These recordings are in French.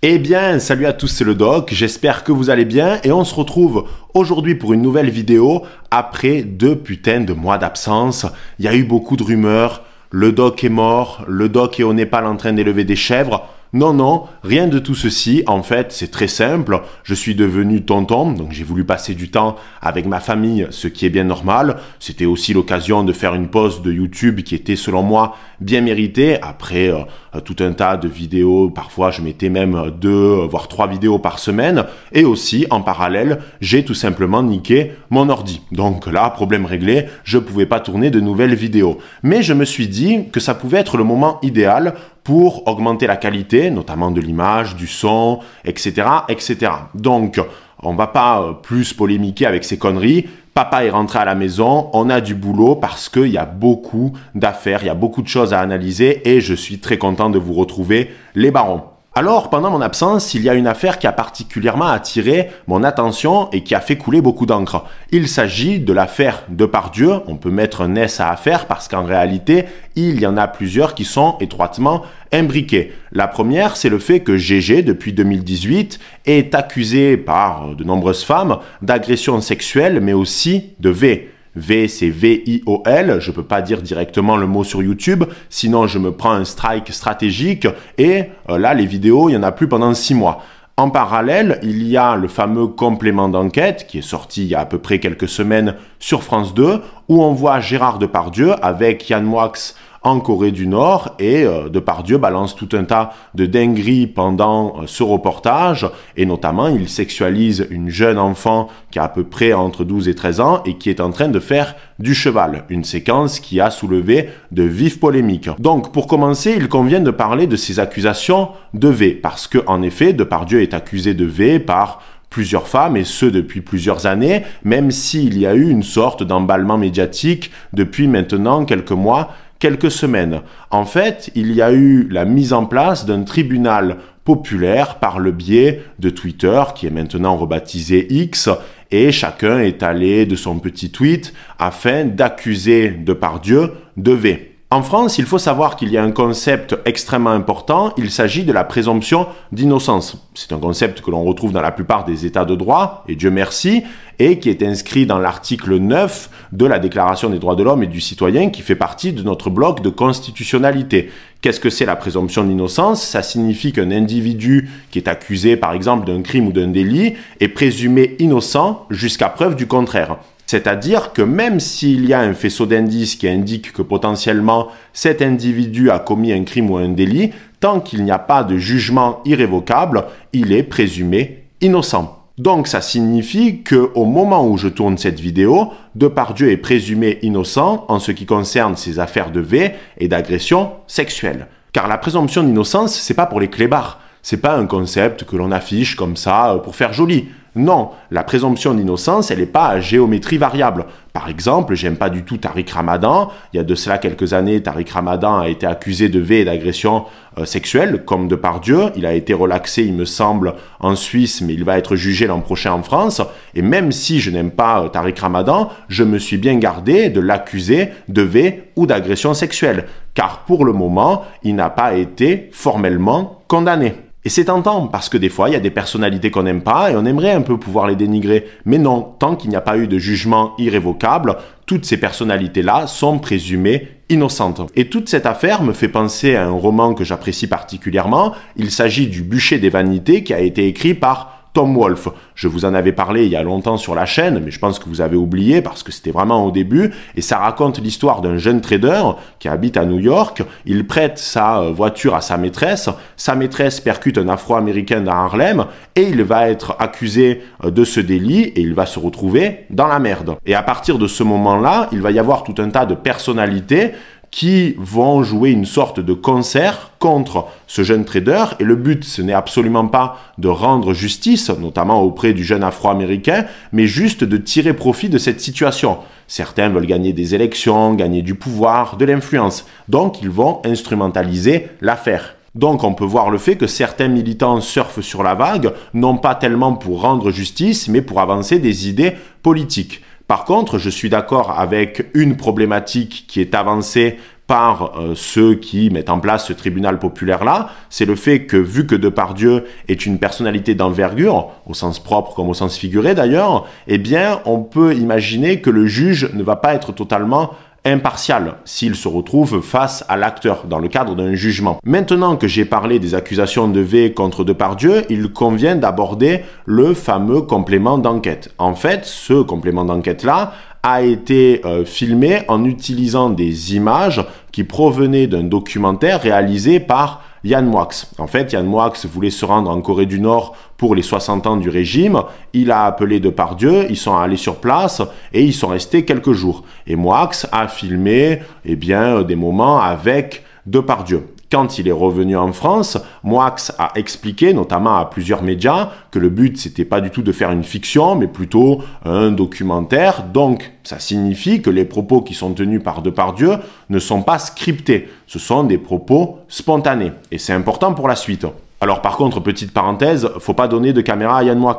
Eh bien, salut à tous, c'est le doc, j'espère que vous allez bien et on se retrouve aujourd'hui pour une nouvelle vidéo après deux putains de mois d'absence. Il y a eu beaucoup de rumeurs, le doc est mort, le doc est au Népal en train d'élever des chèvres. Non, non, rien de tout ceci. En fait, c'est très simple. Je suis devenu tonton, donc j'ai voulu passer du temps avec ma famille, ce qui est bien normal. C'était aussi l'occasion de faire une pause de YouTube qui était, selon moi, bien méritée. Après euh, tout un tas de vidéos, parfois je mettais même deux, voire trois vidéos par semaine. Et aussi, en parallèle, j'ai tout simplement niqué mon ordi. Donc là, problème réglé, je pouvais pas tourner de nouvelles vidéos. Mais je me suis dit que ça pouvait être le moment idéal pour augmenter la qualité, notamment de l'image, du son, etc., etc. Donc, on va pas euh, plus polémiquer avec ces conneries. Papa est rentré à la maison, on a du boulot parce qu'il y a beaucoup d'affaires, il y a beaucoup de choses à analyser et je suis très content de vous retrouver les barons. Alors, pendant mon absence, il y a une affaire qui a particulièrement attiré mon attention et qui a fait couler beaucoup d'encre. Il s'agit de l'affaire de Pardieu. On peut mettre un S à affaire parce qu'en réalité, il y en a plusieurs qui sont étroitement imbriqués. La première, c'est le fait que GG, depuis 2018, est accusé par de nombreuses femmes d'agression sexuelle, mais aussi de V. V, c'est V-I-O-L. Je peux pas dire directement le mot sur YouTube, sinon je me prends un strike stratégique. Et euh, là, les vidéos, il y en a plus pendant six mois. En parallèle, il y a le fameux complément d'enquête qui est sorti il y a à peu près quelques semaines sur France 2, où on voit Gérard Depardieu avec Yann Moix en Corée du Nord et euh, Depardieu balance tout un tas de dingueries pendant euh, ce reportage. Et notamment il sexualise une jeune enfant qui a à peu près entre 12 et 13 ans et qui est en train de faire du cheval, une séquence qui a soulevé de vives polémiques. Donc pour commencer, il convient de parler de ces accusations de V. Parce que en effet, Depardieu est accusé de V par plusieurs femmes, et ce depuis plusieurs années, même s'il y a eu une sorte d'emballement médiatique depuis maintenant quelques mois quelques semaines. En fait, il y a eu la mise en place d'un tribunal populaire par le biais de Twitter, qui est maintenant rebaptisé X, et chacun est allé de son petit tweet afin d'accuser Depardieu de V. En France, il faut savoir qu'il y a un concept extrêmement important, il s'agit de la présomption d'innocence. C'est un concept que l'on retrouve dans la plupart des États de droit, et Dieu merci, et qui est inscrit dans l'article 9 de la Déclaration des droits de l'homme et du citoyen, qui fait partie de notre bloc de constitutionnalité. Qu'est-ce que c'est la présomption d'innocence? Ça signifie qu'un individu qui est accusé par exemple d'un crime ou d'un délit est présumé innocent jusqu'à preuve du contraire. C'est-à-dire que même s'il y a un faisceau d'indices qui indique que potentiellement cet individu a commis un crime ou un délit, tant qu'il n'y a pas de jugement irrévocable, il est présumé innocent. Donc ça signifie que au moment où je tourne cette vidéo, Depardieu est présumé innocent en ce qui concerne ses affaires de V et d'agression sexuelle. Car la présomption d'innocence, c'est pas pour les clébards. C'est pas un concept que l'on affiche comme ça euh, pour faire joli. Non, la présomption d'innocence, elle n'est pas à géométrie variable. Par exemple, j'aime pas du tout Tariq Ramadan. Il y a de cela quelques années, Tariq Ramadan a été accusé de V et d'agression euh, sexuelle, comme de par Dieu. Il a été relaxé, il me semble, en Suisse, mais il va être jugé l'an prochain en France. Et même si je n'aime pas euh, Tariq Ramadan, je me suis bien gardé de l'accuser de V ou d'agression sexuelle. Car pour le moment, il n'a pas été formellement condamné. Et c'est tentant, parce que des fois, il y a des personnalités qu'on n'aime pas et on aimerait un peu pouvoir les dénigrer. Mais non, tant qu'il n'y a pas eu de jugement irrévocable, toutes ces personnalités-là sont présumées innocentes. Et toute cette affaire me fait penser à un roman que j'apprécie particulièrement. Il s'agit du Bûcher des Vanités qui a été écrit par Tom. Je vous en avais parlé il y a longtemps sur la chaîne, mais je pense que vous avez oublié parce que c'était vraiment au début. Et ça raconte l'histoire d'un jeune trader qui habite à New York. Il prête sa euh, voiture à sa maîtresse. Sa maîtresse percute un Afro-Américain dans Harlem et il va être accusé euh, de ce délit et il va se retrouver dans la merde. Et à partir de ce moment-là, il va y avoir tout un tas de personnalités qui vont jouer une sorte de concert contre ce jeune trader. Et le but, ce n'est absolument pas de rendre justice, notamment auprès du jeune afro-américain, mais juste de tirer profit de cette situation. Certains veulent gagner des élections, gagner du pouvoir, de l'influence. Donc, ils vont instrumentaliser l'affaire. Donc on peut voir le fait que certains militants surfent sur la vague, non pas tellement pour rendre justice, mais pour avancer des idées politiques. Par contre, je suis d'accord avec une problématique qui est avancée par euh, ceux qui mettent en place ce tribunal populaire-là, c'est le fait que vu que Depardieu est une personnalité d'envergure, au sens propre comme au sens figuré d'ailleurs, eh bien on peut imaginer que le juge ne va pas être totalement impartial s'il se retrouve face à l'acteur dans le cadre d'un jugement. Maintenant que j'ai parlé des accusations de V contre Depardieu, il convient d'aborder le fameux complément d'enquête. En fait, ce complément d'enquête-là a été euh, filmé en utilisant des images qui provenaient d'un documentaire réalisé par Yann Moix. En fait, Yann Moix voulait se rendre en Corée du Nord pour les 60 ans du régime. Il a appelé Depardieu, ils sont allés sur place et ils sont restés quelques jours. Et Moix a filmé eh bien, des moments avec Depardieu. Quand il est revenu en France, Moix a expliqué, notamment à plusieurs médias, que le but c'était pas du tout de faire une fiction, mais plutôt un documentaire. Donc, ça signifie que les propos qui sont tenus par Depardieu ne sont pas scriptés. Ce sont des propos spontanés. Et c'est important pour la suite. Alors, par contre, petite parenthèse, faut pas donner de caméra à Yann Moix.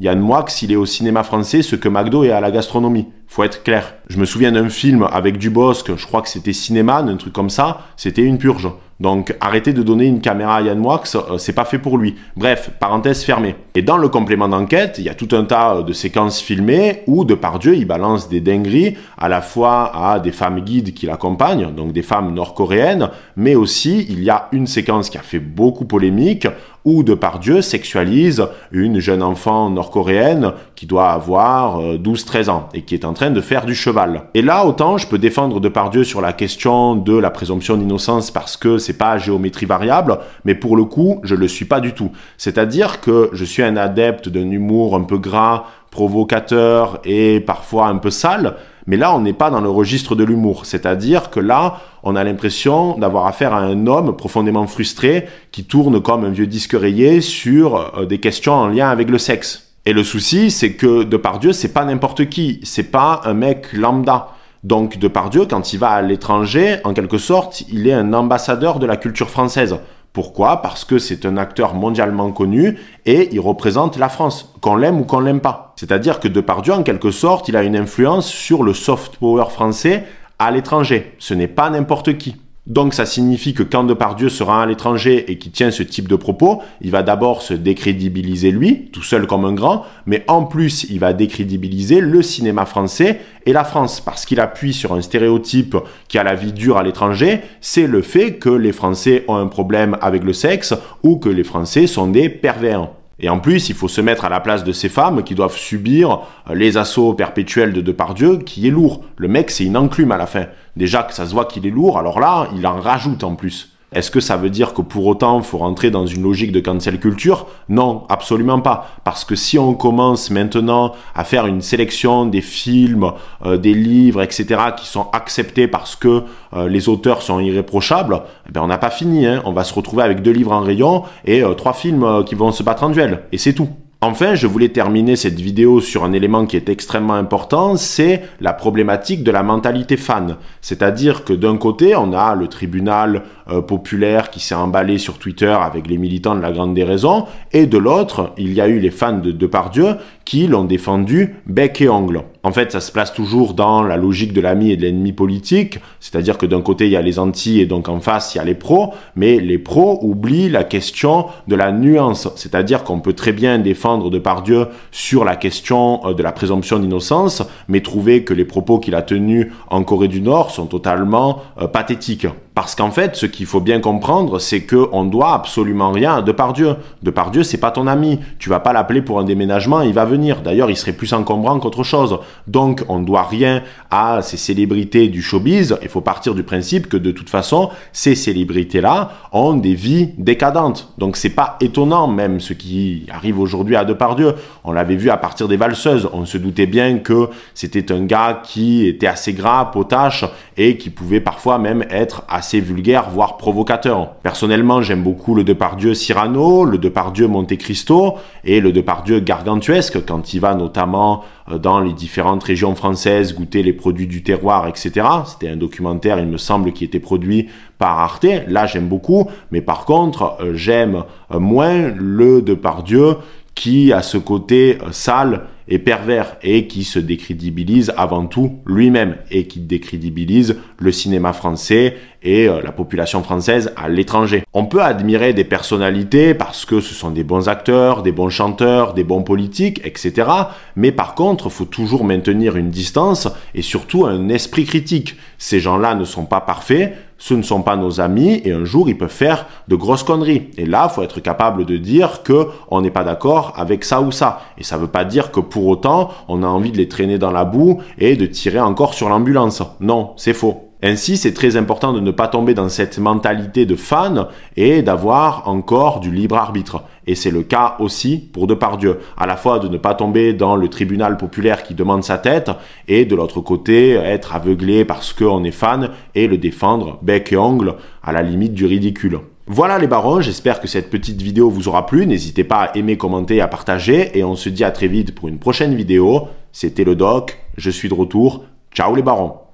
Yann Moix, il est au cinéma français ce que McDo est à la gastronomie. Faut être clair. Je me souviens d'un film avec Dubosc, je crois que c'était Cinéma, un truc comme ça, c'était une purge. Donc arrêtez de donner une caméra à Yann Moix, euh, c'est pas fait pour lui. Bref, parenthèse fermée. Et dans le complément d'enquête, il y a tout un tas euh, de séquences filmées où Depardieu il balance des dingueries à la fois à des femmes guides qui l'accompagnent, donc des femmes nord-coréennes, mais aussi il y a une séquence qui a fait beaucoup polémique où Depardieu sexualise une jeune enfant nord-coréenne qui doit avoir 12-13 euh, ans et qui est en train de faire du cheval. Et là, autant je peux défendre Depardieu sur la question de la présomption d'innocence parce que c'est pas géométrie variable, mais pour le coup, je le suis pas du tout. C'est-à-dire que je suis un adepte d'un humour un peu gras, provocateur et parfois un peu sale, mais là, on n'est pas dans le registre de l'humour. C'est-à-dire que là, on a l'impression d'avoir affaire à un homme profondément frustré qui tourne comme un vieux disque rayé sur euh, des questions en lien avec le sexe. Et le souci, c'est que Depardieu, c'est pas n'importe qui. C'est pas un mec lambda. Donc Depardieu, quand il va à l'étranger, en quelque sorte, il est un ambassadeur de la culture française. Pourquoi? Parce que c'est un acteur mondialement connu et il représente la France, qu'on l'aime ou qu'on l'aime pas. C'est-à-dire que Depardieu, en quelque sorte, il a une influence sur le soft power français à l'étranger. Ce n'est pas n'importe qui. Donc ça signifie que quand Depardieu sera à l'étranger et qu'il tient ce type de propos, il va d'abord se décrédibiliser lui, tout seul comme un grand, mais en plus il va décrédibiliser le cinéma français et la France, parce qu'il appuie sur un stéréotype qui a la vie dure à l'étranger, c'est le fait que les Français ont un problème avec le sexe ou que les Français sont des pervers. Et en plus, il faut se mettre à la place de ces femmes qui doivent subir euh, les assauts perpétuels de Depardieu, qui est lourd. Le mec, c'est une enclume à la fin. Déjà que ça se voit qu'il est lourd, alors là, il en rajoute en plus. Est-ce que ça veut dire que pour autant, il faut rentrer dans une logique de cancel culture? Non, absolument pas. Parce que si on commence maintenant à faire une sélection des films, euh, des livres, etc., qui sont acceptés parce que euh, les auteurs sont irréprochables, eh ben on n'a pas fini. Hein. On va se retrouver avec deux livres en rayon et euh, trois films qui vont se battre en duel. Et c'est tout. Enfin, je voulais terminer cette vidéo sur un élément qui est extrêmement important, c'est la problématique de la mentalité fan. C'est-à-dire que d'un côté, on a le tribunal euh, populaire qui s'est emballé sur Twitter avec les militants de la Grande Déraison, et de l'autre, il y a eu les fans de Depardieu qui l'ont défendu bec et ongle. En fait, ça se place toujours dans la logique de l'ami et de l'ennemi politique, c'est-à-dire que d'un côté, il y a les anti et donc en face, il y a les pros, mais les pros oublient la question de la nuance, c'est-à-dire qu'on peut très bien défendre Depardieu sur la question euh, de la présomption d'innocence, mais trouver que les propos qu'il a tenus en Corée du Nord sont totalement euh, pathétiques. Parce qu'en fait, ce qu'il faut bien comprendre, c'est que on doit absolument rien à Depardieu. Depardieu, c'est pas ton ami. Tu vas pas l'appeler pour un déménagement, il va venir. D'ailleurs, il serait plus encombrant qu'autre chose. Donc, on doit rien à ces célébrités du showbiz. Il faut partir du principe que de toute façon, ces célébrités-là ont des vies décadentes. Donc, c'est pas étonnant même ce qui arrive aujourd'hui à Depardieu. On l'avait vu à partir des valseuses. On se doutait bien que c'était un gars qui était assez gras, potache et qui pouvait parfois même être assez vulgaire, voire provocateur. Personnellement, j'aime beaucoup le Depardieu Cyrano, le Depardieu Monte Cristo et le Depardieu gargantuesque quand il va notamment euh, dans les différentes régions françaises goûter les produits du terroir, etc. C'était un documentaire, il me semble, qui était produit par Arte. Là, j'aime beaucoup, mais par contre, euh, j'aime euh, moins le Depardieu qui a ce côté sale pervers et qui se décrédibilise avant tout lui-même et qui décrédibilise le cinéma français et euh, la population française à l'étranger. On peut admirer des personnalités parce que ce sont des bons acteurs, des bons chanteurs, des bons politiques, etc. Mais par contre, faut toujours maintenir une distance et surtout un esprit critique. Ces gens-là ne sont pas parfaits, ce ne sont pas nos amis et un jour ils peuvent faire de grosses conneries. Et là, faut être capable de dire que on n'est pas d'accord avec ça ou ça. Et ça veut pas dire que pour autant on a envie de les traîner dans la boue et de tirer encore sur l'ambulance. Non, c'est faux. Ainsi, c'est très important de ne pas tomber dans cette mentalité de fan et d'avoir encore du libre arbitre. Et c'est le cas aussi pour Depardieu. À la fois de ne pas tomber dans le tribunal populaire qui demande sa tête et de l'autre côté être aveuglé parce qu'on est fan et le défendre bec et ongle à la limite du ridicule. Voilà les barons, j'espère que cette petite vidéo vous aura plu. N'hésitez pas à aimer, commenter, à partager et on se dit à très vite pour une prochaine vidéo. C'était le doc, je suis de retour. Ciao les barons